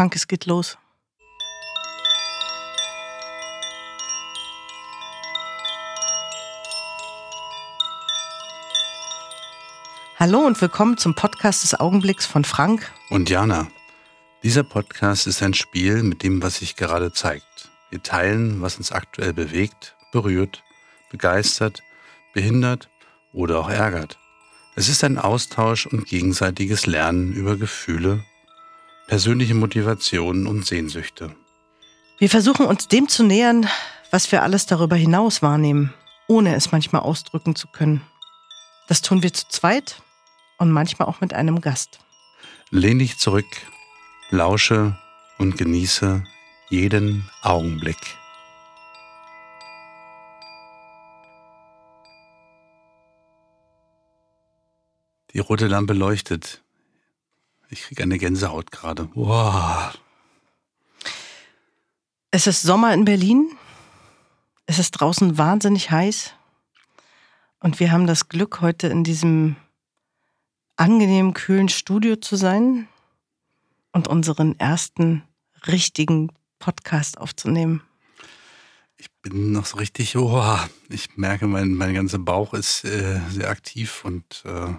Frank, es geht los. Hallo und willkommen zum Podcast des Augenblicks von Frank und Jana. Dieser Podcast ist ein Spiel mit dem, was sich gerade zeigt. Wir teilen, was uns aktuell bewegt, berührt, begeistert, behindert oder auch ärgert. Es ist ein Austausch und gegenseitiges Lernen über Gefühle, persönliche Motivationen und Sehnsüchte. Wir versuchen uns dem zu nähern, was wir alles darüber hinaus wahrnehmen, ohne es manchmal ausdrücken zu können. Das tun wir zu zweit und manchmal auch mit einem Gast. Lehn dich zurück, lausche und genieße jeden Augenblick. Die rote Lampe leuchtet. Ich kriege eine Gänsehaut gerade. Wow. Es ist Sommer in Berlin. Es ist draußen wahnsinnig heiß. Und wir haben das Glück, heute in diesem angenehmen, kühlen Studio zu sein und unseren ersten richtigen Podcast aufzunehmen. Ich bin noch so richtig, oh, ich merke, mein, mein ganzer Bauch ist äh, sehr aktiv und äh,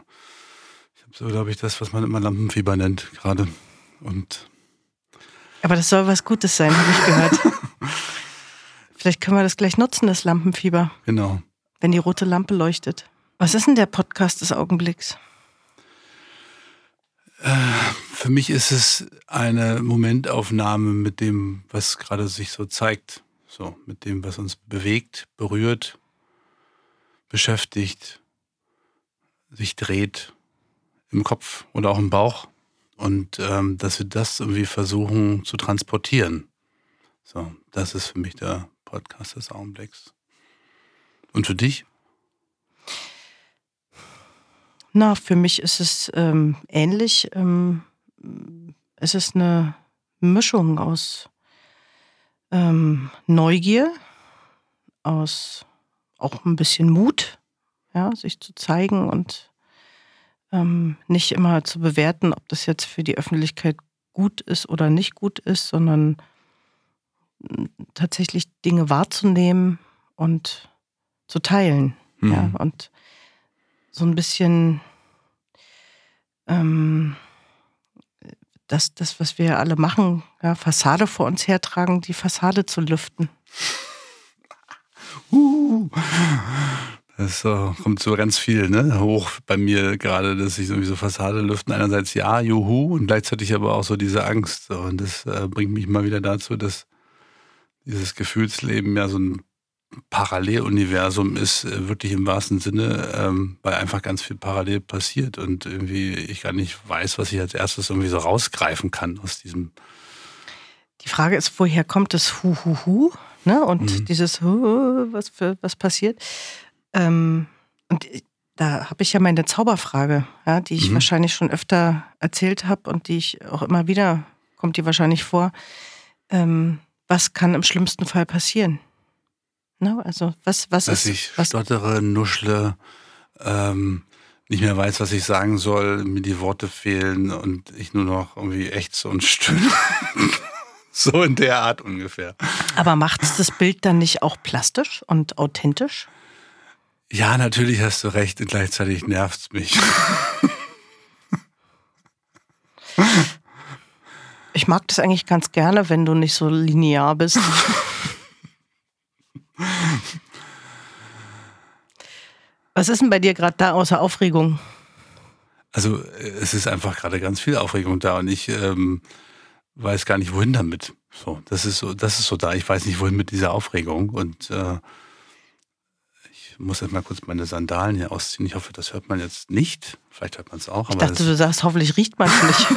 so, glaube ich, das, was man immer Lampenfieber nennt gerade. Und Aber das soll was Gutes sein, habe ich gehört. Vielleicht können wir das gleich nutzen, das Lampenfieber. Genau. Wenn die rote Lampe leuchtet. Was ist denn der Podcast des Augenblicks? Für mich ist es eine Momentaufnahme mit dem, was gerade sich so zeigt. So, mit dem, was uns bewegt, berührt, beschäftigt, sich dreht im Kopf oder auch im Bauch. Und ähm, dass wir das irgendwie versuchen zu transportieren. So, das ist für mich der Podcast des Augenblicks. Und für dich? Na, für mich ist es ähm, ähnlich. Ähm, es ist eine Mischung aus ähm, Neugier, aus auch ein bisschen Mut, ja, sich zu zeigen und ähm, nicht immer zu bewerten, ob das jetzt für die Öffentlichkeit gut ist oder nicht gut ist, sondern hm, tatsächlich Dinge wahrzunehmen und zu teilen. Mhm. Ja, und so ein bisschen ähm, das, das, was wir alle machen, ja, Fassade vor uns hertragen, die Fassade zu lüften. Uh, das uh, kommt so ganz viel ne? hoch bei mir gerade, dass ich irgendwie so Fassade lüften. Einerseits ja, juhu, und gleichzeitig aber auch so diese Angst. Und das äh, bringt mich mal wieder dazu, dass dieses Gefühlsleben ja so ein Paralleluniversum ist, äh, wirklich im wahrsten Sinne, ähm, weil einfach ganz viel parallel passiert und irgendwie ich gar nicht weiß, was ich als erstes irgendwie so rausgreifen kann aus diesem. Die Frage ist, woher kommt das Hu Hu Hu? Ne? Und mhm. dieses Hu, was, für, was passiert? Ähm, und da habe ich ja meine Zauberfrage, ja, die ich mhm. wahrscheinlich schon öfter erzählt habe und die ich auch immer wieder, kommt die wahrscheinlich vor. Ähm, was kann im schlimmsten Fall passieren? Ne? Also was, was Dass ist. ich was stottere, nuschle, ähm, nicht mehr weiß, was ich sagen soll, mir die Worte fehlen und ich nur noch irgendwie ächze und stöhne. so in der Art ungefähr. Aber macht das Bild dann nicht auch plastisch und authentisch? Ja, natürlich hast du recht und gleichzeitig nervt es mich. Ich mag das eigentlich ganz gerne, wenn du nicht so linear bist. Was ist denn bei dir gerade da außer Aufregung? Also es ist einfach gerade ganz viel Aufregung da und ich ähm, weiß gar nicht, wohin damit. So, das ist so, das ist so da. Ich weiß nicht, wohin mit dieser Aufregung und äh, muss jetzt mal kurz meine Sandalen hier ausziehen. Ich hoffe, das hört man jetzt nicht. Vielleicht hört man es auch. Ich dachte, du sagst, hoffentlich riecht man es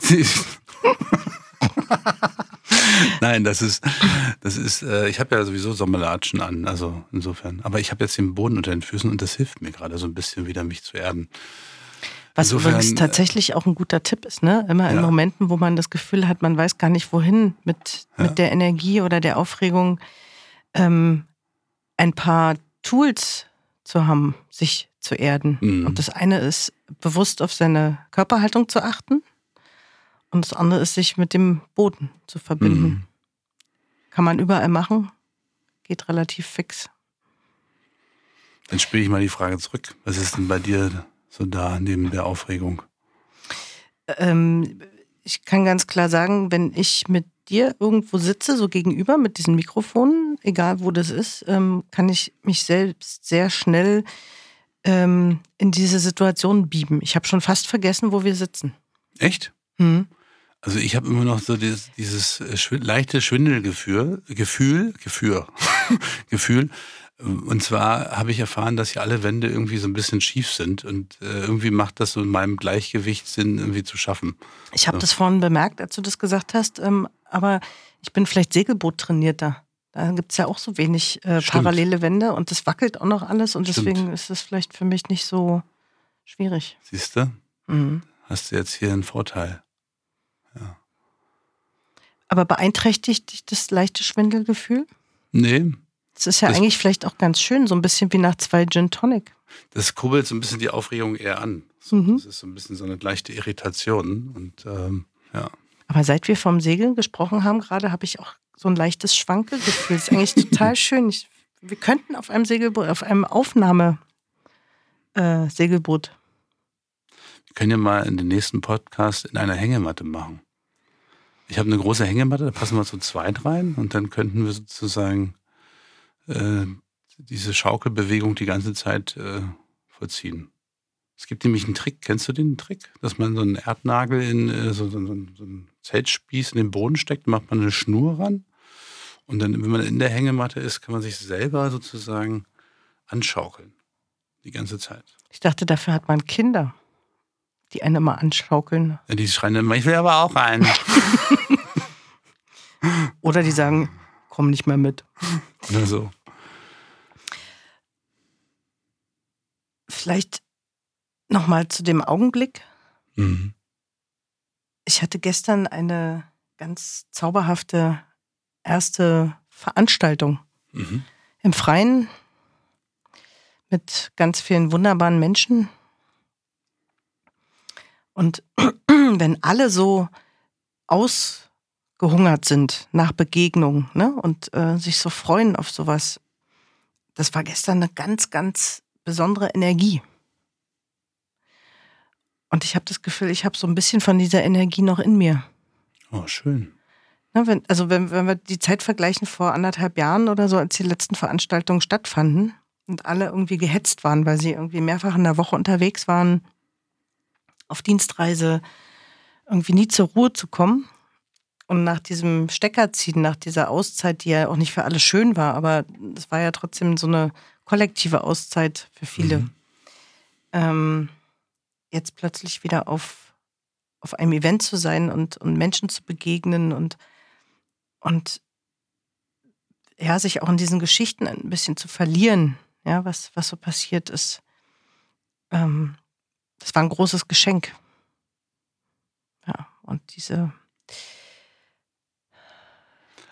nicht. Nein, das ist, das ist, äh, ich habe ja sowieso Sommerlatschen an, also insofern. Aber ich habe jetzt den Boden unter den Füßen und das hilft mir gerade so ein bisschen wieder, mich zu erden. Was Insofern, übrigens äh, tatsächlich auch ein guter Tipp ist, ne? Immer in ja. Momenten, wo man das Gefühl hat, man weiß gar nicht wohin mit, ja. mit der Energie oder der Aufregung, ähm, ein paar Tools zu haben, sich zu erden. Mhm. Und das eine ist, bewusst auf seine Körperhaltung zu achten Und das andere ist, sich mit dem Boden zu verbinden. Mhm. Kann man überall machen, geht relativ fix. Dann spiele ich mal die Frage zurück. Was ist denn bei dir so da neben der Aufregung? Ähm, ich kann ganz klar sagen, wenn ich mit dir irgendwo sitze, so gegenüber mit diesen Mikrofonen, egal wo das ist, ähm, kann ich mich selbst sehr schnell ähm, in diese Situation bieben. Ich habe schon fast vergessen, wo wir sitzen. Echt? Hm. Also ich habe immer noch so dieses, dieses äh, schw leichte Schwindelgefühl, Gefühl, Gefühl, Gefühl. Und zwar habe ich erfahren, dass hier alle Wände irgendwie so ein bisschen schief sind und äh, irgendwie macht das so in meinem Gleichgewicht Sinn, irgendwie zu schaffen. Ich habe so. das vorhin bemerkt, als du das gesagt hast, ähm, aber ich bin vielleicht Segelboot trainierter. Da gibt es ja auch so wenig äh, parallele Wände und das wackelt auch noch alles und Stimmt. deswegen ist es vielleicht für mich nicht so schwierig. Siehst du? Mhm. Hast du jetzt hier einen Vorteil. Ja. Aber beeinträchtigt dich das leichte Schwindelgefühl? Nee. Das ist ja das, eigentlich vielleicht auch ganz schön, so ein bisschen wie nach zwei Gin Tonic. Das kurbelt so ein bisschen die Aufregung eher an. So, mhm. Das ist so ein bisschen so eine leichte Irritation und ähm, ja. Aber seit wir vom Segeln gesprochen haben, gerade habe ich auch so ein leichtes Schwankelgefühl. Das ist eigentlich total schön. Ich, wir könnten auf einem Segelboot, auf einem Aufnahme-Segelboot. Äh, wir können ja mal in den nächsten Podcast in einer Hängematte machen. Ich habe eine große Hängematte, da passen wir zu zweit rein und dann könnten wir sozusagen äh, diese Schaukelbewegung die ganze Zeit äh, vollziehen. Es gibt nämlich einen Trick, kennst du den Trick? Dass man so einen Erdnagel in äh, so, so, so, so einen Zeltspieß in den Boden steckt, macht man eine Schnur ran und dann, wenn man in der Hängematte ist, kann man sich selber sozusagen anschaukeln. Die ganze Zeit. Ich dachte, dafür hat man Kinder, die einen immer anschaukeln. Ja, die schreien immer, ich will aber auch einen. Oder die sagen, komm nicht mehr mit. Oder so. Vielleicht nochmal zu dem Augenblick. Mhm. Ich hatte gestern eine ganz zauberhafte erste Veranstaltung mhm. im Freien mit ganz vielen wunderbaren Menschen. Und wenn alle so ausgehungert sind nach Begegnung ne, und äh, sich so freuen auf sowas, das war gestern eine ganz, ganz besondere Energie. Und ich habe das Gefühl, ich habe so ein bisschen von dieser Energie noch in mir. Oh, schön. Na, wenn, also wenn, wenn wir die Zeit vergleichen vor anderthalb Jahren oder so, als die letzten Veranstaltungen stattfanden und alle irgendwie gehetzt waren, weil sie irgendwie mehrfach in der Woche unterwegs waren, auf Dienstreise, irgendwie nie zur Ruhe zu kommen. Und nach diesem Steckerziehen, nach dieser Auszeit, die ja auch nicht für alle schön war, aber es war ja trotzdem so eine kollektive Auszeit für viele. Mhm. Ähm, jetzt plötzlich wieder auf, auf einem Event zu sein und, und Menschen zu begegnen und, und ja, sich auch in diesen Geschichten ein bisschen zu verlieren, ja, was, was so passiert ist. Ähm, das war ein großes Geschenk. Ja, und diese.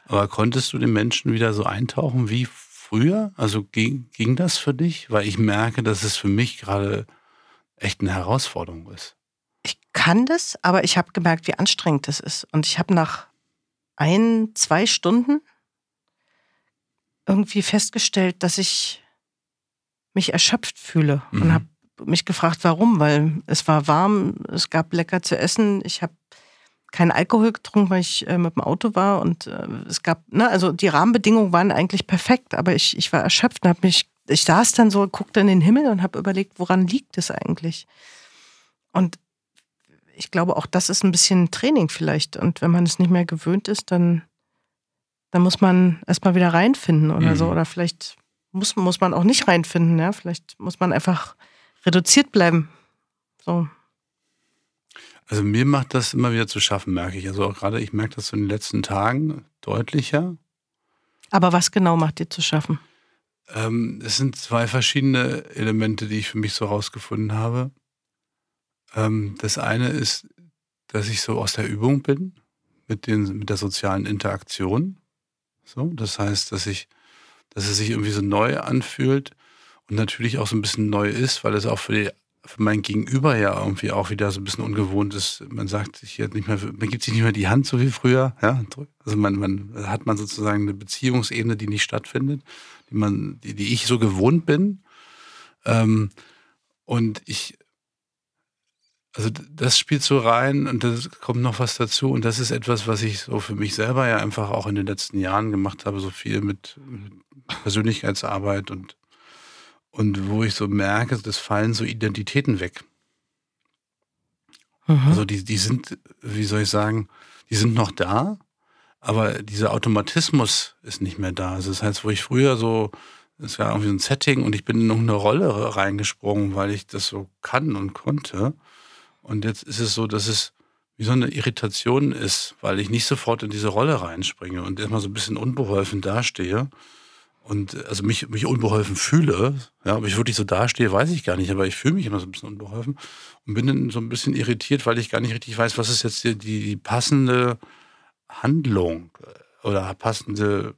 Aber konntest du den Menschen wieder so eintauchen wie früher? Also ging, ging das für dich? Weil ich merke, dass es für mich gerade echt eine Herausforderung ist. Ich kann das, aber ich habe gemerkt, wie anstrengend das ist. Und ich habe nach ein, zwei Stunden irgendwie festgestellt, dass ich mich erschöpft fühle mhm. und habe mich gefragt, warum, weil es war warm, es gab lecker zu essen, ich habe keinen Alkohol getrunken, weil ich äh, mit dem Auto war und äh, es gab, ne, also die Rahmenbedingungen waren eigentlich perfekt, aber ich, ich war erschöpft und habe mich ich saß dann so, guckte in den Himmel und habe überlegt, woran liegt es eigentlich? Und ich glaube, auch das ist ein bisschen Training vielleicht. Und wenn man es nicht mehr gewöhnt ist, dann, dann muss man erstmal wieder reinfinden oder mhm. so. Oder vielleicht muss, muss man auch nicht reinfinden. Ja? Vielleicht muss man einfach reduziert bleiben. So. Also mir macht das immer wieder zu schaffen, merke ich. Also auch gerade, ich merke das so in den letzten Tagen deutlicher. Aber was genau macht dir zu schaffen? Ähm, es sind zwei verschiedene Elemente, die ich für mich so rausgefunden habe. Ähm, das eine ist, dass ich so aus der Übung bin mit, den, mit der sozialen Interaktion. So, das heißt, dass ich, dass es sich irgendwie so neu anfühlt und natürlich auch so ein bisschen neu ist, weil es auch für die für mein Gegenüber ja irgendwie auch wieder so ein bisschen ungewohnt ist. Man sagt sich jetzt nicht mehr, man gibt sich nicht mehr die Hand so wie früher. Ja? Also man, man hat man sozusagen eine Beziehungsebene, die nicht stattfindet, die man, die, die ich so gewohnt bin. Ähm, und ich, also das spielt so rein und da kommt noch was dazu. Und das ist etwas, was ich so für mich selber ja einfach auch in den letzten Jahren gemacht habe, so viel mit, mit Persönlichkeitsarbeit und und wo ich so merke, das fallen so Identitäten weg. Mhm. Also die, die sind, wie soll ich sagen, die sind noch da, aber dieser Automatismus ist nicht mehr da. Also das heißt, wo ich früher so, es war irgendwie so ein Setting und ich bin in irgendeine Rolle reingesprungen, weil ich das so kann und konnte. Und jetzt ist es so, dass es wie so eine Irritation ist, weil ich nicht sofort in diese Rolle reinspringe und erstmal so ein bisschen unbeholfen dastehe und also mich, mich unbeholfen fühle. Ja, ob ich wirklich so dastehe, weiß ich gar nicht, aber ich fühle mich immer so ein bisschen unbeholfen und bin dann so ein bisschen irritiert, weil ich gar nicht richtig weiß, was ist jetzt die, die passende Handlung äh, oder passende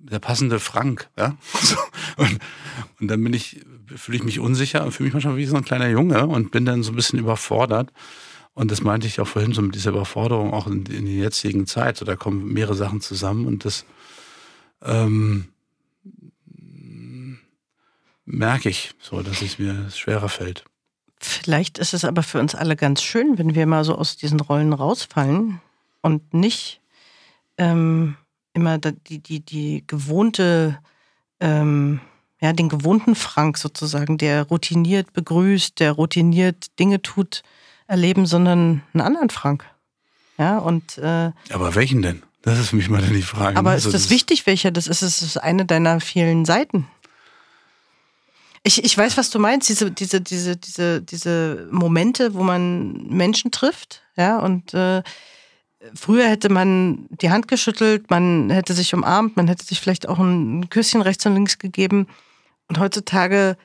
der passende Frank, ja. Und, und dann bin ich, fühle ich mich unsicher und fühle mich manchmal wie so ein kleiner Junge und bin dann so ein bisschen überfordert. Und das meinte ich auch vorhin so mit dieser Überforderung auch in, in der jetzigen Zeit. So, da kommen mehrere Sachen zusammen und das ähm, merke ich so, dass es mir schwerer fällt. Vielleicht ist es aber für uns alle ganz schön, wenn wir mal so aus diesen Rollen rausfallen und nicht ähm, immer die, die, die gewohnte, ähm, ja, den gewohnten Frank sozusagen, der routiniert begrüßt, der routiniert Dinge tut, erleben, sondern einen anderen Frank. Ja, und. Äh, aber welchen denn? Das ist mich mal die Frage. Aber also ist das, das wichtig, welcher das ist? Es ist eine deiner vielen Seiten. Ich, ich weiß, was du meinst, diese, diese, diese, diese, diese Momente, wo man Menschen trifft, ja, und äh, früher hätte man die Hand geschüttelt, man hätte sich umarmt, man hätte sich vielleicht auch ein Küsschen rechts und links gegeben. Und heutzutage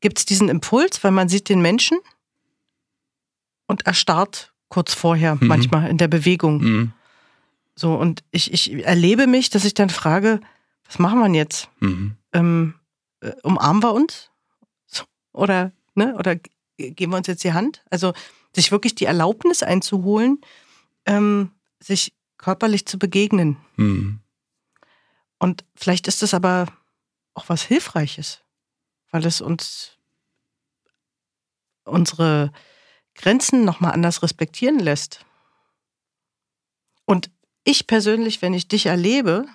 gibt es diesen Impuls, weil man sieht den Menschen und erstarrt kurz vorher, mhm. manchmal in der Bewegung. Mhm. So, und ich, ich erlebe mich, dass ich dann frage, was machen wir jetzt? Mhm. Ähm, äh, umarmen wir uns? Oder, ne, oder geben wir uns jetzt die Hand? Also, sich wirklich die Erlaubnis einzuholen, ähm, sich körperlich zu begegnen. Mhm. Und vielleicht ist das aber auch was Hilfreiches, weil es uns unsere Grenzen nochmal anders respektieren lässt. Und ich persönlich, wenn ich dich erlebe,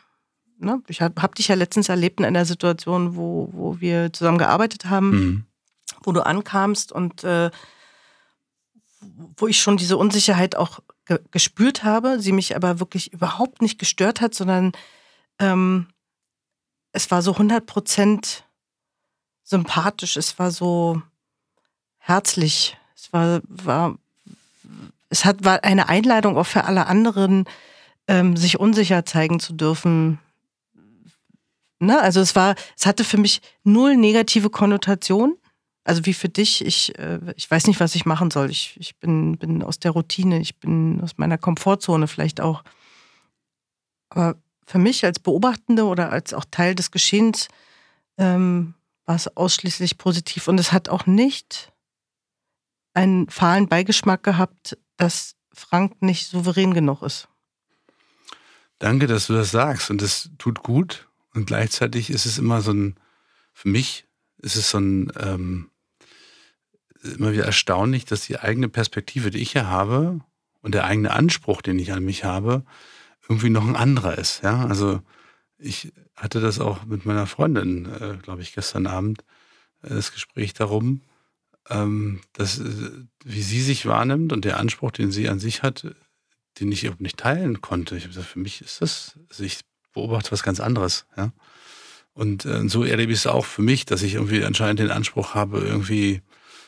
ne, ich habe hab dich ja letztens erlebt in einer Situation, wo, wo wir zusammen gearbeitet haben, mhm. wo du ankamst und äh, wo ich schon diese Unsicherheit auch ge gespürt habe, sie mich aber wirklich überhaupt nicht gestört hat, sondern ähm, es war so 100% sympathisch, es war so herzlich, es war, war es hat, war eine Einladung auch für alle anderen, ähm, sich unsicher zeigen zu dürfen. Ne? Also es war, es hatte für mich null negative Konnotation. Also wie für dich, ich, äh, ich weiß nicht, was ich machen soll. Ich, ich bin, bin aus der Routine, ich bin aus meiner Komfortzone vielleicht auch. Aber für mich als Beobachtende oder als auch Teil des Geschehens ähm, war es ausschließlich positiv. Und es hat auch nicht einen fahlen Beigeschmack gehabt, dass Frank nicht souverän genug ist. Danke, dass du das sagst und das tut gut. Und gleichzeitig ist es immer so ein, für mich ist es so ein, ähm, immer wieder erstaunlich, dass die eigene Perspektive, die ich ja habe und der eigene Anspruch, den ich an mich habe, irgendwie noch ein anderer ist. Ja, also ich hatte das auch mit meiner Freundin, äh, glaube ich, gestern Abend, äh, das Gespräch darum, ähm, dass, äh, wie sie sich wahrnimmt und der Anspruch, den sie an sich hat, den ich überhaupt nicht teilen konnte. Ich habe gesagt, für mich ist das, also ich beobachte was ganz anderes. Ja? Und äh, so erlebe ich es auch für mich, dass ich irgendwie anscheinend den Anspruch habe, irgendwie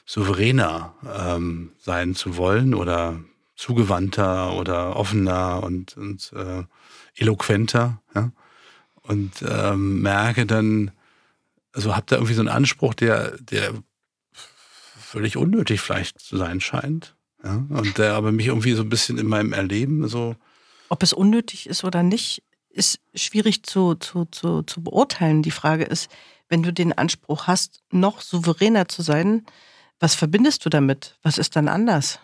souveräner ähm, sein zu wollen oder zugewandter oder offener und, und äh, eloquenter. Ja? Und ähm, merke dann, also habe da irgendwie so einen Anspruch, der, der völlig unnötig vielleicht zu sein scheint. Ja, und der aber mich irgendwie so ein bisschen in meinem Erleben so. Ob es unnötig ist oder nicht, ist schwierig zu, zu, zu, zu beurteilen. Die Frage ist, wenn du den Anspruch hast, noch souveräner zu sein, Was verbindest du damit? Was ist dann anders?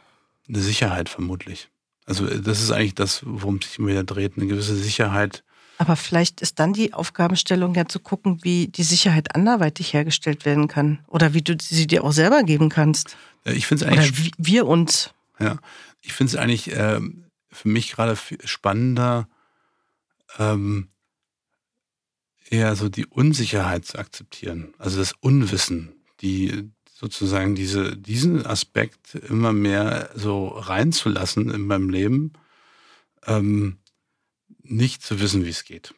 Eine Sicherheit vermutlich. Also äh, das ist eigentlich das, worum es sich immer wieder dreht, eine gewisse Sicherheit. Aber vielleicht ist dann die Aufgabenstellung ja zu gucken, wie die Sicherheit anderweitig hergestellt werden kann oder wie du sie dir auch selber geben kannst. Ich finde es eigentlich. Oder wir uns. Ja, ich finde es eigentlich äh, für mich gerade spannender, ähm, eher so die Unsicherheit zu akzeptieren, also das Unwissen, die sozusagen diese, diesen Aspekt immer mehr so reinzulassen in meinem Leben, ähm, nicht zu wissen, wie es geht.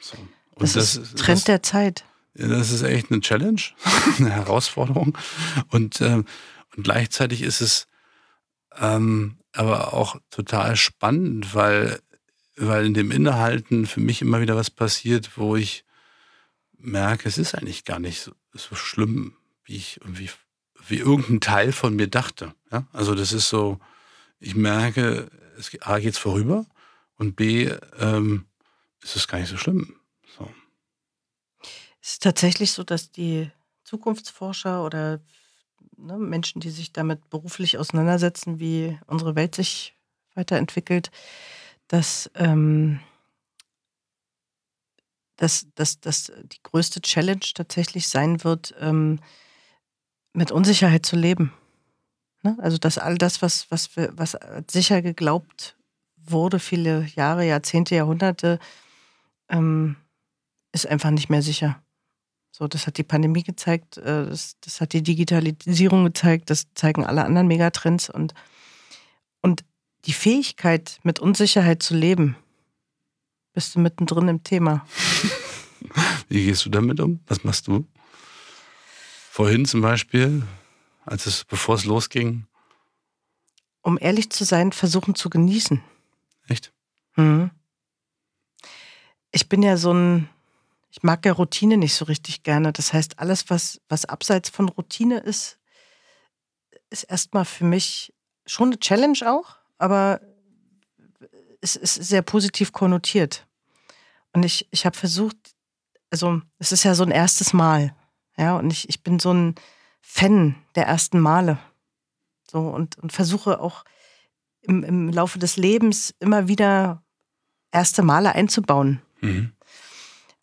So. Das, das ist Trend das, der Zeit. Das ist echt eine Challenge, eine Herausforderung. Und, ähm, und gleichzeitig ist es ähm, aber auch total spannend, weil, weil in dem Innehalten für mich immer wieder was passiert, wo ich merke, es ist eigentlich gar nicht so, so schlimm, wie ich irgendwie, wie irgendein Teil von mir dachte. Ja? Also das ist so, ich merke, es, A geht's vorüber und B ähm, ist es gar nicht so schlimm. So. Es ist tatsächlich so, dass die Zukunftsforscher oder ne, Menschen, die sich damit beruflich auseinandersetzen, wie unsere Welt sich weiterentwickelt, dass ähm, dass, dass, dass die größte Challenge tatsächlich sein wird, ähm, mit Unsicherheit zu leben. Ne? Also dass all das, was, was, was sicher geglaubt wurde, viele Jahre, Jahrzehnte, Jahrhunderte, ähm, ist einfach nicht mehr sicher. So, das hat die Pandemie gezeigt, äh, das, das hat die Digitalisierung gezeigt, das zeigen alle anderen Megatrends und, und die Fähigkeit, mit Unsicherheit zu leben, bist du mittendrin im Thema. Wie gehst du damit um? Was machst du? Vorhin zum Beispiel, als es, bevor es losging. Um ehrlich zu sein, versuchen zu genießen. Echt? Mhm. Ich bin ja so ein, ich mag ja Routine nicht so richtig gerne. Das heißt, alles, was, was abseits von Routine ist, ist erstmal für mich schon eine Challenge auch, aber es ist sehr positiv konnotiert. Und ich, ich habe versucht, also es ist ja so ein erstes Mal. Ja, und ich, ich bin so ein Fan der ersten Male. So und, und versuche auch im, im Laufe des Lebens immer wieder erste Male einzubauen. Mhm.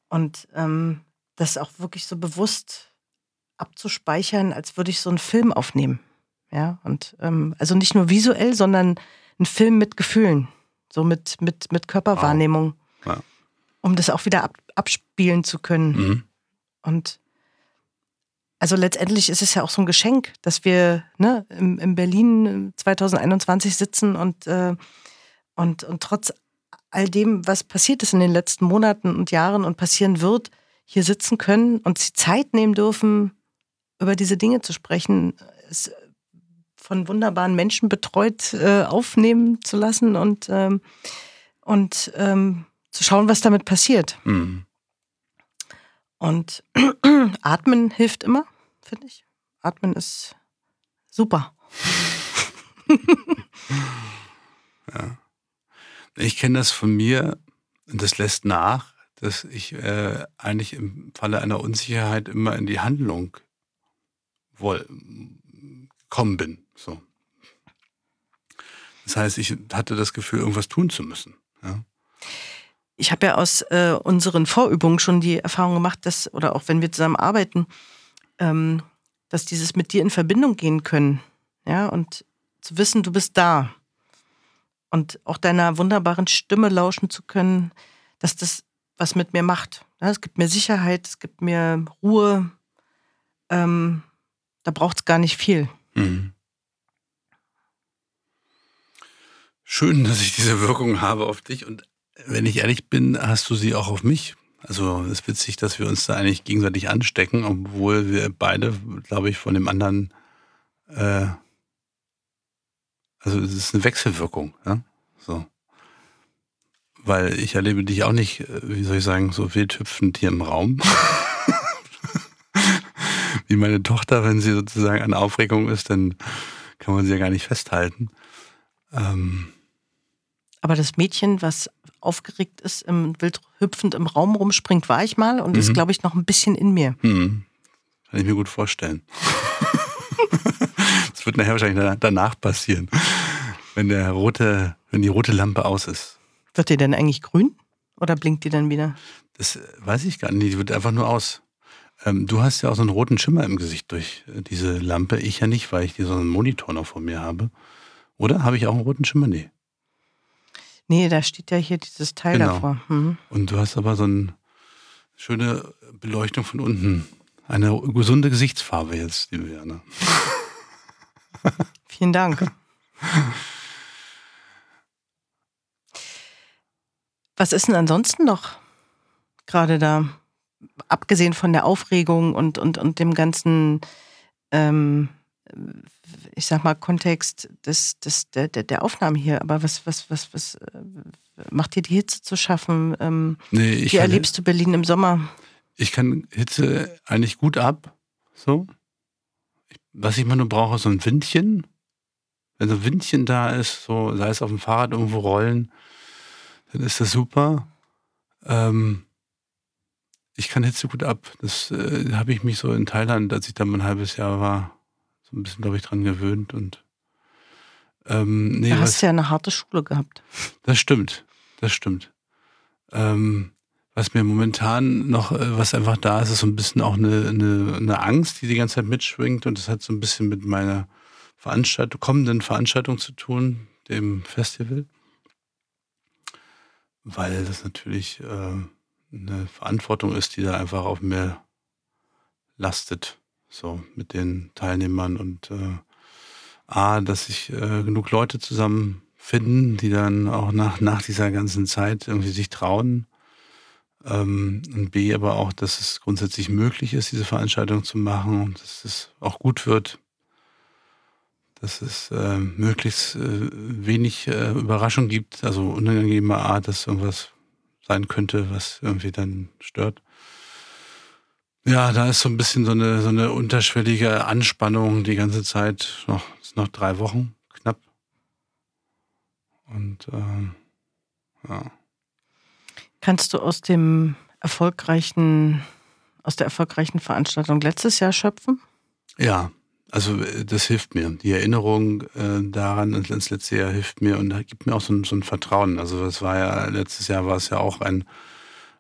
Und ähm, das auch wirklich so bewusst abzuspeichern, als würde ich so einen Film aufnehmen. Ja, und ähm, also nicht nur visuell, sondern ein Film mit Gefühlen, so mit, mit, mit Körperwahrnehmung. Wow. Ja um das auch wieder ab, abspielen zu können. Mhm. Und also letztendlich ist es ja auch so ein Geschenk, dass wir ne, in, in Berlin 2021 sitzen und, äh, und, und trotz all dem, was passiert ist in den letzten Monaten und Jahren und passieren wird, hier sitzen können und sie Zeit nehmen dürfen, über diese Dinge zu sprechen, es von wunderbaren Menschen betreut äh, aufnehmen zu lassen und, ähm, und ähm, zu schauen, was damit passiert. Mhm. Und atmen hilft immer, finde ich. Atmen ist super. ja. Ich kenne das von mir und das lässt nach, dass ich äh, eigentlich im Falle einer Unsicherheit immer in die Handlung gekommen bin. So. Das heißt, ich hatte das Gefühl, irgendwas tun zu müssen. Ja ich habe ja aus äh, unseren Vorübungen schon die Erfahrung gemacht, dass, oder auch wenn wir zusammen arbeiten, ähm, dass dieses mit dir in Verbindung gehen können, ja, und zu wissen, du bist da. Und auch deiner wunderbaren Stimme lauschen zu können, dass das was mit mir macht. Ja, es gibt mir Sicherheit, es gibt mir Ruhe. Ähm, da braucht es gar nicht viel. Mhm. Schön, dass ich diese Wirkung habe auf dich und wenn ich ehrlich bin, hast du sie auch auf mich. Also es ist witzig, dass wir uns da eigentlich gegenseitig anstecken, obwohl wir beide, glaube ich, von dem anderen, äh, also es ist eine Wechselwirkung, ja? So. Weil ich erlebe dich auch nicht, äh, wie soll ich sagen, so wild hüpfend hier im Raum. wie meine Tochter, wenn sie sozusagen an Aufregung ist, dann kann man sie ja gar nicht festhalten. Ähm, aber das Mädchen, was aufgeregt ist, im, wild hüpfend im Raum rumspringt, war ich mal und mhm. ist, glaube ich, noch ein bisschen in mir. Mhm. Kann ich mir gut vorstellen. Das wird nachher wahrscheinlich danach passieren, wenn der rote, wenn die rote Lampe aus ist. Wird die denn eigentlich grün oder blinkt die dann wieder? Das weiß ich gar nicht. Die wird einfach nur aus. Ähm, du hast ja auch so einen roten Schimmer im Gesicht durch äh, diese Lampe. Ich ja nicht, weil ich hier so einen Monitor noch vor mir habe. Oder habe ich auch einen roten Schimmer? Nee. Nee, da steht ja hier dieses Teil genau. davor. Mhm. Und du hast aber so eine schöne Beleuchtung von unten. Eine gesunde Gesichtsfarbe jetzt, liebe Jana. Vielen Dank. Was ist denn ansonsten noch gerade da? Abgesehen von der Aufregung und, und, und dem ganzen, ähm, ich sag mal, Kontext des, des, der, der Aufnahme hier. Aber was, was, was, was äh, macht dir die Hitze zu schaffen? Ähm, nee, wie erlebst du Berlin im Sommer? Ich kann Hitze eigentlich gut ab. So. Was ich mal nur brauche, ist so ein Windchen. Wenn so ein Windchen da ist, so, sei es auf dem Fahrrad irgendwo rollen, dann ist das super. Ähm, ich kann Hitze gut ab. Das äh, habe ich mich so in Thailand, als ich da mal ein halbes Jahr war, so ein bisschen, glaube ich, dran gewöhnt. Und ähm, nee, da hast du ja eine harte Schule gehabt. Das stimmt. Das stimmt. Ähm, was mir momentan noch, äh, was einfach da ist, ist so ein bisschen auch eine, eine, eine Angst, die die ganze Zeit mitschwingt. Und das hat so ein bisschen mit meiner Veranstaltung, kommenden Veranstaltung zu tun, dem Festival weil das natürlich äh, eine Verantwortung ist, die da einfach auf mir lastet, so mit den Teilnehmern und äh, A, dass sich äh, genug Leute zusammenfinden, die dann auch nach, nach dieser ganzen Zeit irgendwie sich trauen. Ähm, und B, aber auch, dass es grundsätzlich möglich ist, diese Veranstaltung zu machen und dass es auch gut wird dass es äh, möglichst äh, wenig äh, Überraschung gibt, also unangenehme Art, dass irgendwas sein könnte, was irgendwie dann stört. Ja, da ist so ein bisschen so eine, so eine unterschwellige Anspannung die ganze Zeit. Noch, noch drei Wochen knapp. Und ähm, ja. Kannst du aus dem erfolgreichen, aus der erfolgreichen Veranstaltung letztes Jahr schöpfen? Ja, also äh, das hilft mir. Die Erinnerung äh, daran ins letzte Jahr hilft mir und gibt mir auch so ein, so ein Vertrauen. Also das war ja, letztes Jahr war es ja auch ein,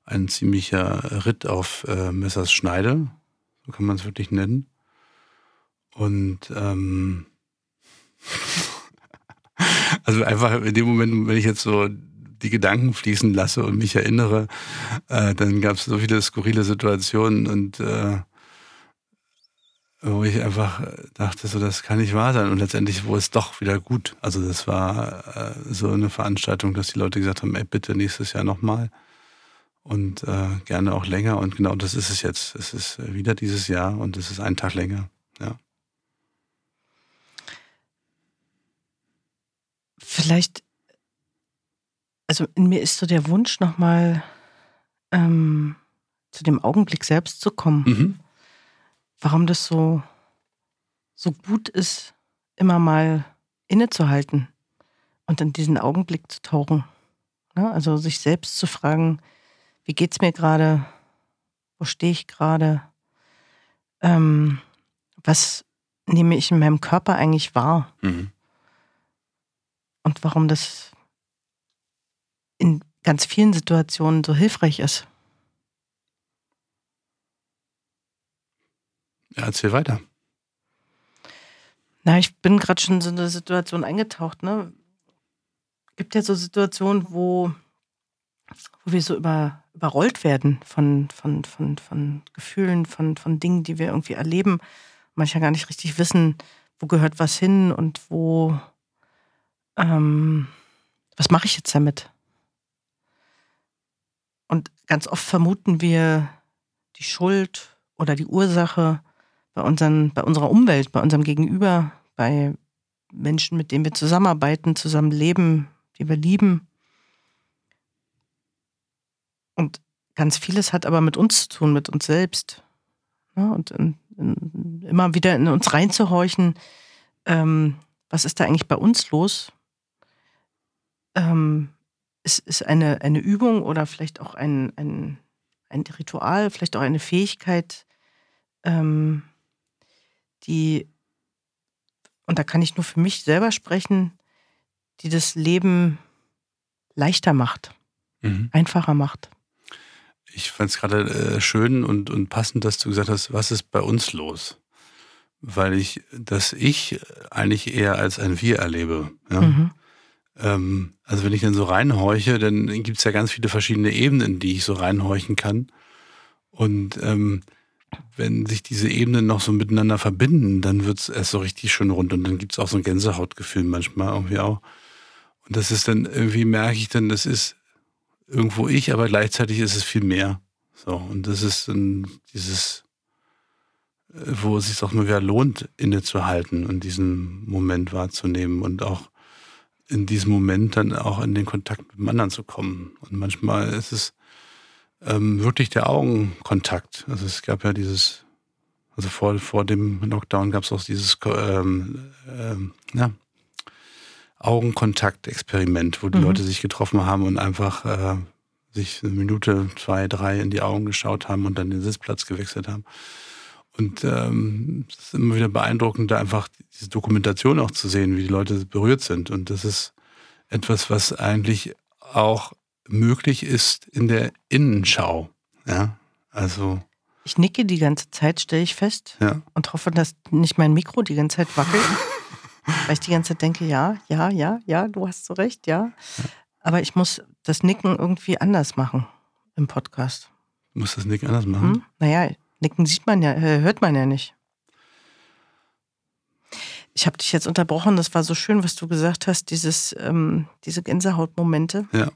ein ziemlicher Ritt auf äh, Messers Schneide, so kann man es wirklich nennen. Und ähm, also einfach in dem Moment, wenn ich jetzt so die Gedanken fließen lasse und mich erinnere, äh, dann gab es so viele skurrile Situationen und äh, wo ich einfach dachte, so das kann nicht wahr sein. Und letztendlich wurde es doch wieder gut. Also das war äh, so eine Veranstaltung, dass die Leute gesagt haben, ey, bitte nächstes Jahr nochmal. Und äh, gerne auch länger. Und genau das ist es jetzt. Es ist wieder dieses Jahr und es ist einen Tag länger. Ja. Vielleicht, also in mir ist so der Wunsch, nochmal ähm, zu dem Augenblick selbst zu kommen. Mhm warum das so, so gut ist, immer mal innezuhalten und in diesen Augenblick zu tauchen. Ja, also sich selbst zu fragen, wie geht es mir gerade? Wo stehe ich gerade? Ähm, was nehme ich in meinem Körper eigentlich wahr? Mhm. Und warum das in ganz vielen Situationen so hilfreich ist. Ja, erzähl weiter. Na, ich bin gerade schon in so eine Situation eingetaucht, ne? Gibt ja so Situationen, wo, wo wir so über, überrollt werden von, von, von, von Gefühlen, von, von Dingen, die wir irgendwie erleben. Manchmal gar nicht richtig wissen, wo gehört was hin und wo, ähm, was mache ich jetzt damit? Und ganz oft vermuten wir die Schuld oder die Ursache bei, unseren, bei unserer Umwelt, bei unserem Gegenüber, bei Menschen, mit denen wir zusammenarbeiten, zusammen leben, die wir lieben. Und ganz vieles hat aber mit uns zu tun, mit uns selbst. Ja, und in, in, immer wieder in uns reinzuhorchen, ähm, was ist da eigentlich bei uns los? Ähm, ist, ist eine, eine Übung oder vielleicht auch ein, ein, ein Ritual, vielleicht auch eine Fähigkeit, ähm, die und da kann ich nur für mich selber sprechen, die das Leben leichter macht, mhm. einfacher macht. Ich fand es gerade äh, schön und, und passend, dass du gesagt hast, was ist bei uns los? Weil ich das Ich eigentlich eher als ein Wir erlebe. Ja? Mhm. Ähm, also wenn ich dann so reinhorche, dann gibt es ja ganz viele verschiedene Ebenen, die ich so reinhorchen kann. Und ähm, wenn sich diese Ebenen noch so miteinander verbinden, dann wird es erst so richtig schön rund und dann gibt es auch so ein Gänsehautgefühl manchmal irgendwie auch. Und das ist dann irgendwie, merke ich dann, das ist irgendwo ich, aber gleichzeitig ist es viel mehr. So, und das ist dann dieses, äh, wo es sich auch mal wieder lohnt, innezuhalten und diesen Moment wahrzunehmen und auch in diesem Moment dann auch in den Kontakt mit dem anderen zu kommen. Und manchmal ist es ähm, wirklich der Augenkontakt. Also es gab ja dieses, also vor, vor dem Lockdown gab es auch dieses ähm, ähm, ja, Augenkontakt-Experiment, wo die mhm. Leute sich getroffen haben und einfach äh, sich eine Minute, zwei, drei in die Augen geschaut haben und dann den Sitzplatz gewechselt haben. Und ähm, es ist immer wieder beeindruckend, da einfach diese Dokumentation auch zu sehen, wie die Leute berührt sind. Und das ist etwas, was eigentlich auch möglich ist in der Innenschau. Ja, also. Ich nicke die ganze Zeit, stelle ich fest. Ja. Und hoffe, dass nicht mein Mikro die ganze Zeit wackelt. weil ich die ganze Zeit denke, ja, ja, ja, ja, du hast so recht, ja. Aber ich muss das Nicken irgendwie anders machen im Podcast. Du musst das Nicken anders machen? Hm? Naja, Nicken sieht man ja, äh, hört man ja nicht. Ich habe dich jetzt unterbrochen, das war so schön, was du gesagt hast, dieses, ähm, diese Gänsehautmomente. Ja.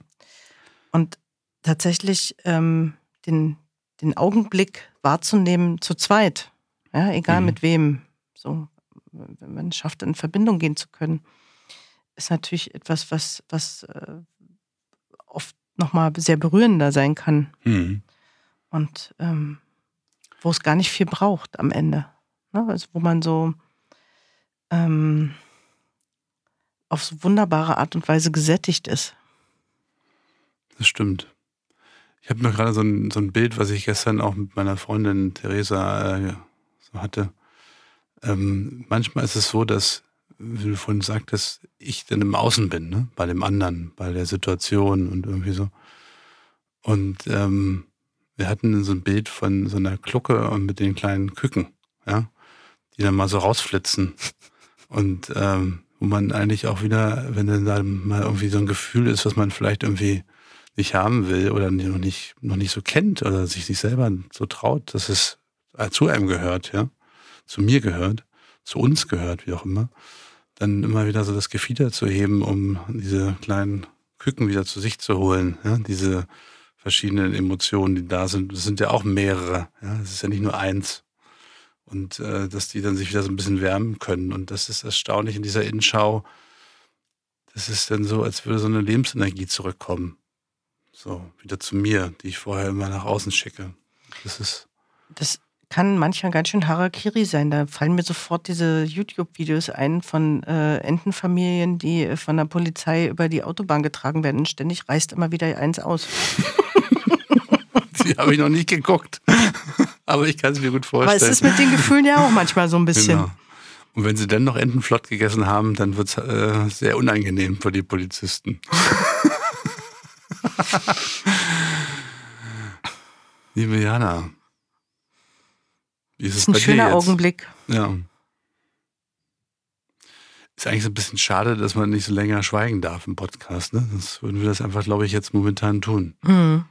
Und tatsächlich ähm, den, den Augenblick wahrzunehmen zu zweit, ja, egal mhm. mit wem, so, wenn man es schafft, in Verbindung gehen zu können, ist natürlich etwas, was, was äh, nochmal sehr berührender sein kann. Mhm. Und ähm, wo es gar nicht viel braucht am Ende. Ne? Also wo man so ähm, auf so wunderbare Art und Weise gesättigt ist. Das stimmt. Ich habe mir gerade so ein, so ein Bild, was ich gestern auch mit meiner Freundin Theresa äh, so hatte. Ähm, manchmal ist es so, dass, wie du vorhin sagtest, ich dann im Außen bin, ne? bei dem anderen, bei der Situation und irgendwie so. Und ähm, wir hatten so ein Bild von so einer Glucke und mit den kleinen Küken, ja, die dann mal so rausflitzen. Und ähm, wo man eigentlich auch wieder, wenn dann da mal irgendwie so ein Gefühl ist, was man vielleicht irgendwie nicht haben will oder noch nicht, noch nicht so kennt oder sich nicht selber so traut, dass es zu einem gehört, ja, zu mir gehört, zu uns gehört, wie auch immer, dann immer wieder so das Gefieder zu heben, um diese kleinen Küken wieder zu sich zu holen, ja, diese verschiedenen Emotionen, die da sind. Das sind ja auch mehrere. Ja, es ist ja nicht nur eins. Und äh, dass die dann sich wieder so ein bisschen wärmen können. Und das ist erstaunlich in dieser Innenschau. Das ist dann so, als würde so eine Lebensenergie zurückkommen. So, wieder zu mir, die ich vorher immer nach außen schicke. Das ist. Das kann manchmal ganz schön Harakiri sein. Da fallen mir sofort diese YouTube-Videos ein von äh, Entenfamilien, die äh, von der Polizei über die Autobahn getragen werden. Ständig reißt immer wieder eins aus. Die habe ich noch nicht geguckt. Aber ich kann es mir gut vorstellen. Aber es ist mit den Gefühlen ja auch manchmal so ein bisschen. Genau. Und wenn sie dann noch Enten flott gegessen haben, dann wird es äh, sehr unangenehm für die Polizisten. Liebe Jana, wie ist das ist ein schöner Augenblick. Ja. Ist eigentlich so ein bisschen schade, dass man nicht so länger schweigen darf im Podcast. Ne? Sonst würden wir das einfach, glaube ich, jetzt momentan tun. Mhm.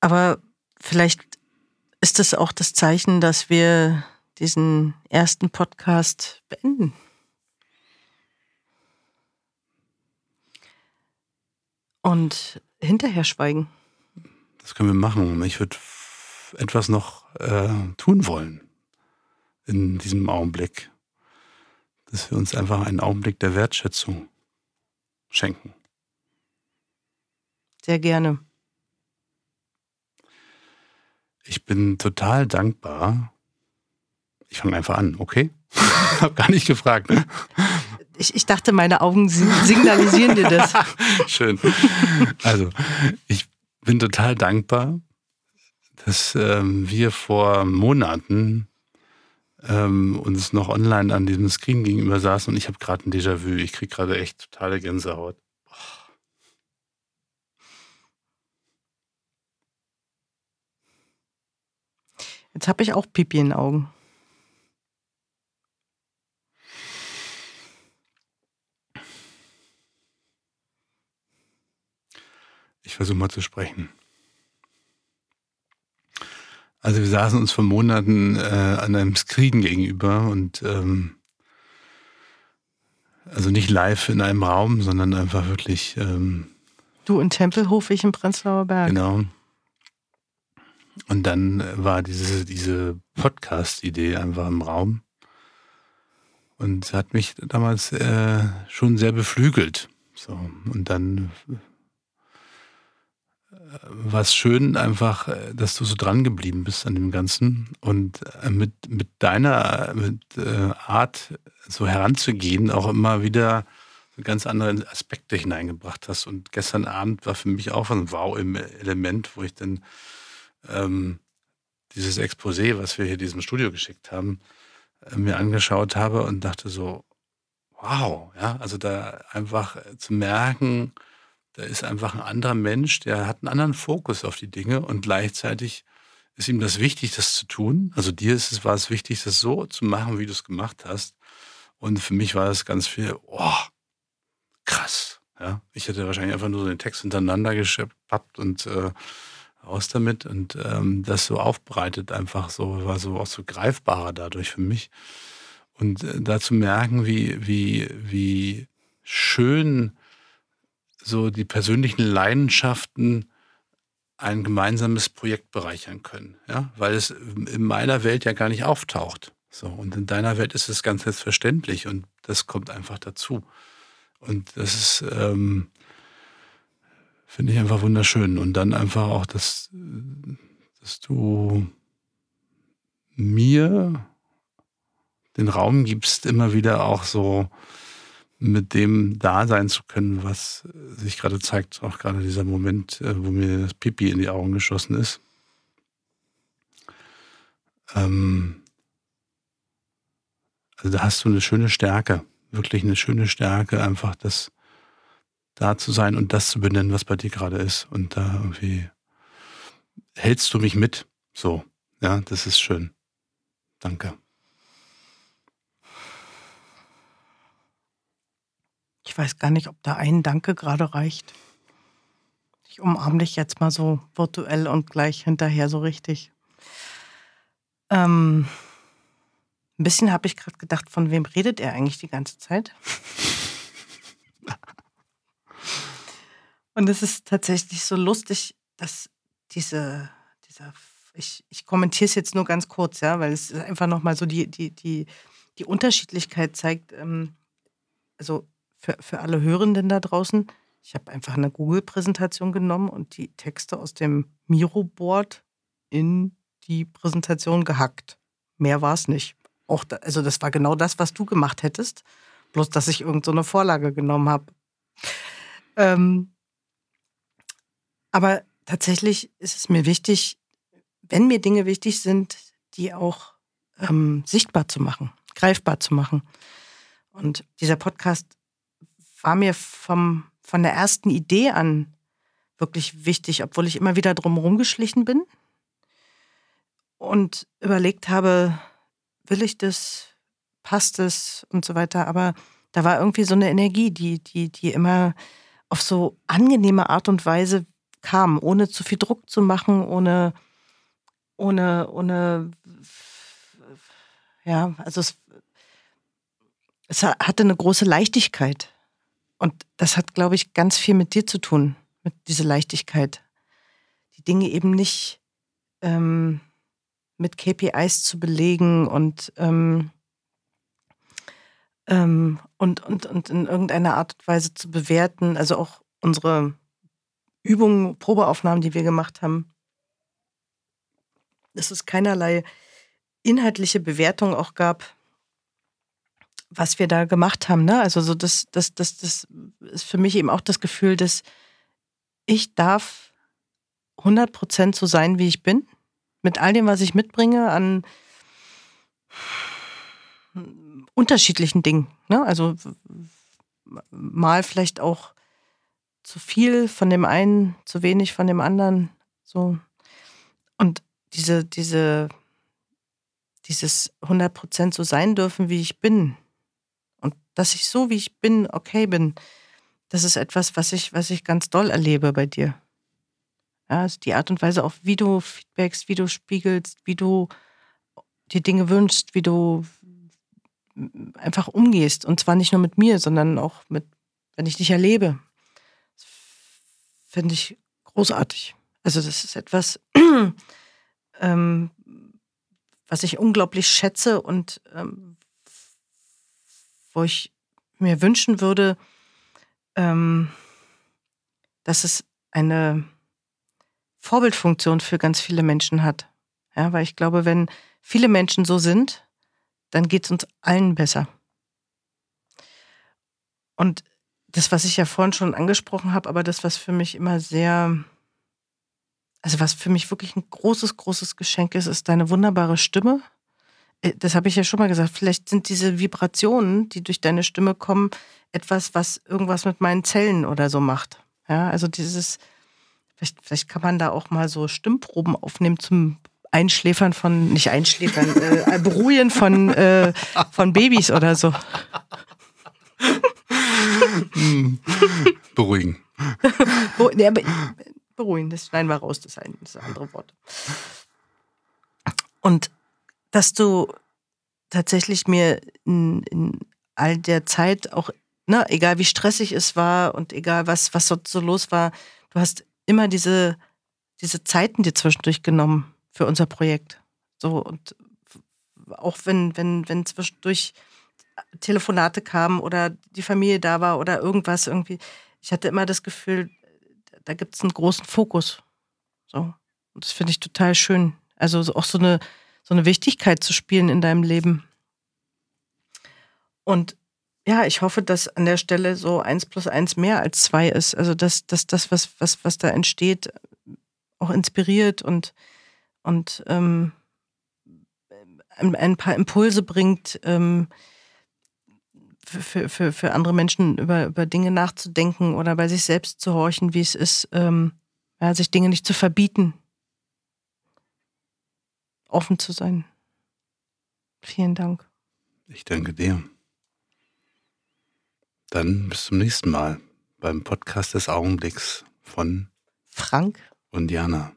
Aber vielleicht ist es auch das Zeichen, dass wir diesen ersten Podcast beenden. Und hinterher schweigen. Das können wir machen. Ich würde etwas noch äh, tun wollen in diesem Augenblick. Dass wir uns einfach einen Augenblick der Wertschätzung schenken. Sehr gerne. Ich bin total dankbar. Ich fange einfach an, okay? Hab gar nicht gefragt. Ne? Ich, ich, dachte, meine Augen signalisieren dir das. Schön. Also, ich bin total dankbar, dass ähm, wir vor Monaten ähm, uns noch online an diesem Screen gegenüber saßen und ich habe gerade ein Déjà-vu. Ich kriege gerade echt totale Gänsehaut. Jetzt habe ich auch Pipi in den Augen. Ich versuche mal zu sprechen. Also wir saßen uns vor Monaten äh, an einem Screen gegenüber und ähm, also nicht live in einem Raum, sondern einfach wirklich. Ähm, du in Tempelhof, ich im Prenzlauer Berg. Genau. Und dann war diese, diese Podcast-Idee einfach im Raum. Und hat mich damals äh, schon sehr beflügelt. So. Und dann war es schön, einfach, äh, dass du so dran geblieben bist an dem Ganzen und äh, mit, mit deiner mit, äh, Art so heranzugehen, auch immer wieder ganz andere Aspekte hineingebracht hast. Und gestern Abend war für mich auch ein Wow-Element, wo ich dann ähm, dieses Exposé, was wir hier diesem Studio geschickt haben, äh, mir angeschaut habe und dachte so, wow, ja, also da einfach zu merken, da ist einfach ein anderer Mensch, der hat einen anderen Fokus auf die Dinge und gleichzeitig ist ihm das wichtig, das zu tun. Also dir ist es, war es wichtig, das so zu machen, wie du es gemacht hast. Und für mich war das ganz viel, oh, krass. Ja, ich hätte wahrscheinlich einfach nur so den Text hintereinander gescheppt und äh, raus damit und ähm, das so aufbereitet einfach so, war so auch so greifbarer dadurch für mich. Und äh, da zu merken, wie, wie, wie schön so die persönlichen Leidenschaften ein gemeinsames Projekt bereichern können, ja, weil es in meiner Welt ja gar nicht auftaucht. So, und in deiner Welt ist es ganz selbstverständlich und das kommt einfach dazu. Und das ist, ähm, finde ich einfach wunderschön. Und dann einfach auch, dass, dass du mir den Raum gibst, immer wieder auch so mit dem da sein zu können, was sich gerade zeigt, auch gerade dieser Moment, äh, wo mir das Pipi in die Augen geschossen ist. Ähm also da hast du eine schöne Stärke, wirklich eine schöne Stärke, einfach das da zu sein und das zu benennen, was bei dir gerade ist. Und da irgendwie hältst du mich mit. So, ja, das ist schön. Danke. Ich weiß gar nicht, ob da ein Danke gerade reicht. Ich umarme dich jetzt mal so virtuell und gleich hinterher so richtig. Ähm, ein bisschen habe ich gerade gedacht, von wem redet er eigentlich die ganze Zeit? und es ist tatsächlich so lustig, dass diese, dieser, ich, ich kommentiere es jetzt nur ganz kurz, ja, weil es einfach nochmal so die, die, die, die Unterschiedlichkeit zeigt. Ähm, also für, für alle Hörenden da draußen, ich habe einfach eine Google-Präsentation genommen und die Texte aus dem Miro-Board in die Präsentation gehackt. Mehr war es nicht. Auch da, also das war genau das, was du gemacht hättest, bloß dass ich irgendeine so Vorlage genommen habe. Ähm, aber tatsächlich ist es mir wichtig, wenn mir Dinge wichtig sind, die auch ähm, sichtbar zu machen, greifbar zu machen. Und dieser Podcast war mir vom, von der ersten Idee an wirklich wichtig, obwohl ich immer wieder drum rumgeschlichen bin und überlegt habe, will ich das, passt es und so weiter. Aber da war irgendwie so eine Energie, die, die, die immer auf so angenehme Art und Weise kam, ohne zu viel Druck zu machen, ohne, ohne, ohne, ja, also es, es hatte eine große Leichtigkeit. Und das hat, glaube ich, ganz viel mit dir zu tun, mit dieser Leichtigkeit. Die Dinge eben nicht ähm, mit KPIs zu belegen und, ähm, ähm, und, und, und in irgendeiner Art und Weise zu bewerten. Also auch unsere Übungen, Probeaufnahmen, die wir gemacht haben. Dass es keinerlei inhaltliche Bewertung auch gab was wir da gemacht haben. Ne? Also so das, das, das, das ist für mich eben auch das Gefühl, dass ich darf 100% so sein, wie ich bin. Mit all dem, was ich mitbringe an unterschiedlichen Dingen. Ne? Also mal vielleicht auch zu viel von dem einen, zu wenig von dem anderen. So. Und diese, diese, dieses 100% so sein dürfen, wie ich bin. Dass ich so, wie ich bin, okay bin, das ist etwas, was ich, was ich ganz doll erlebe bei dir. Ja, also die Art und Weise auch, wie du feedbackst, wie du spiegelst, wie du die Dinge wünschst, wie du einfach umgehst. Und zwar nicht nur mit mir, sondern auch mit, wenn ich dich erlebe. Das finde ich großartig. Also das ist etwas, ähm, was ich unglaublich schätze und ähm, wo ich mir wünschen würde, ähm, dass es eine Vorbildfunktion für ganz viele Menschen hat. Ja, weil ich glaube, wenn viele Menschen so sind, dann geht es uns allen besser. Und das, was ich ja vorhin schon angesprochen habe, aber das, was für mich immer sehr, also was für mich wirklich ein großes, großes Geschenk ist, ist deine wunderbare Stimme. Äh, das habe ich ja schon mal gesagt. Vielleicht sind diese Vibrationen, die durch deine Stimme kommen, etwas, was irgendwas mit meinen Zellen oder so macht. Ja, also dieses, vielleicht, vielleicht kann man da auch mal so Stimmproben aufnehmen zum Einschläfern von, nicht Einschläfern, äh, Beruhigen von, äh, von Babys oder so. Hm. Beruhigen. beruhigen, das schneiden wir raus, das ist ein, das andere Wort. Und dass du tatsächlich mir in, in all der Zeit auch, ne, egal wie stressig es war und egal was, was so los war, du hast immer diese, diese Zeiten dir zwischendurch genommen für unser Projekt. So und auch wenn, wenn, wenn zwischendurch Telefonate kamen oder die Familie da war oder irgendwas irgendwie, ich hatte immer das Gefühl, da gibt es einen großen Fokus. So. Und das finde ich total schön. Also auch so eine, so eine Wichtigkeit zu spielen in deinem Leben. Und ja, ich hoffe, dass an der Stelle so eins plus eins mehr als zwei ist. Also dass, dass das, was, was, was da entsteht, auch inspiriert und und ähm, ein paar Impulse bringt, ähm, für, für, für andere Menschen über, über Dinge nachzudenken oder bei sich selbst zu horchen, wie es ist, ähm, ja, sich Dinge nicht zu verbieten, offen zu sein. Vielen Dank. Ich danke dir. Dann bis zum nächsten Mal beim Podcast des Augenblicks von Frank und Jana.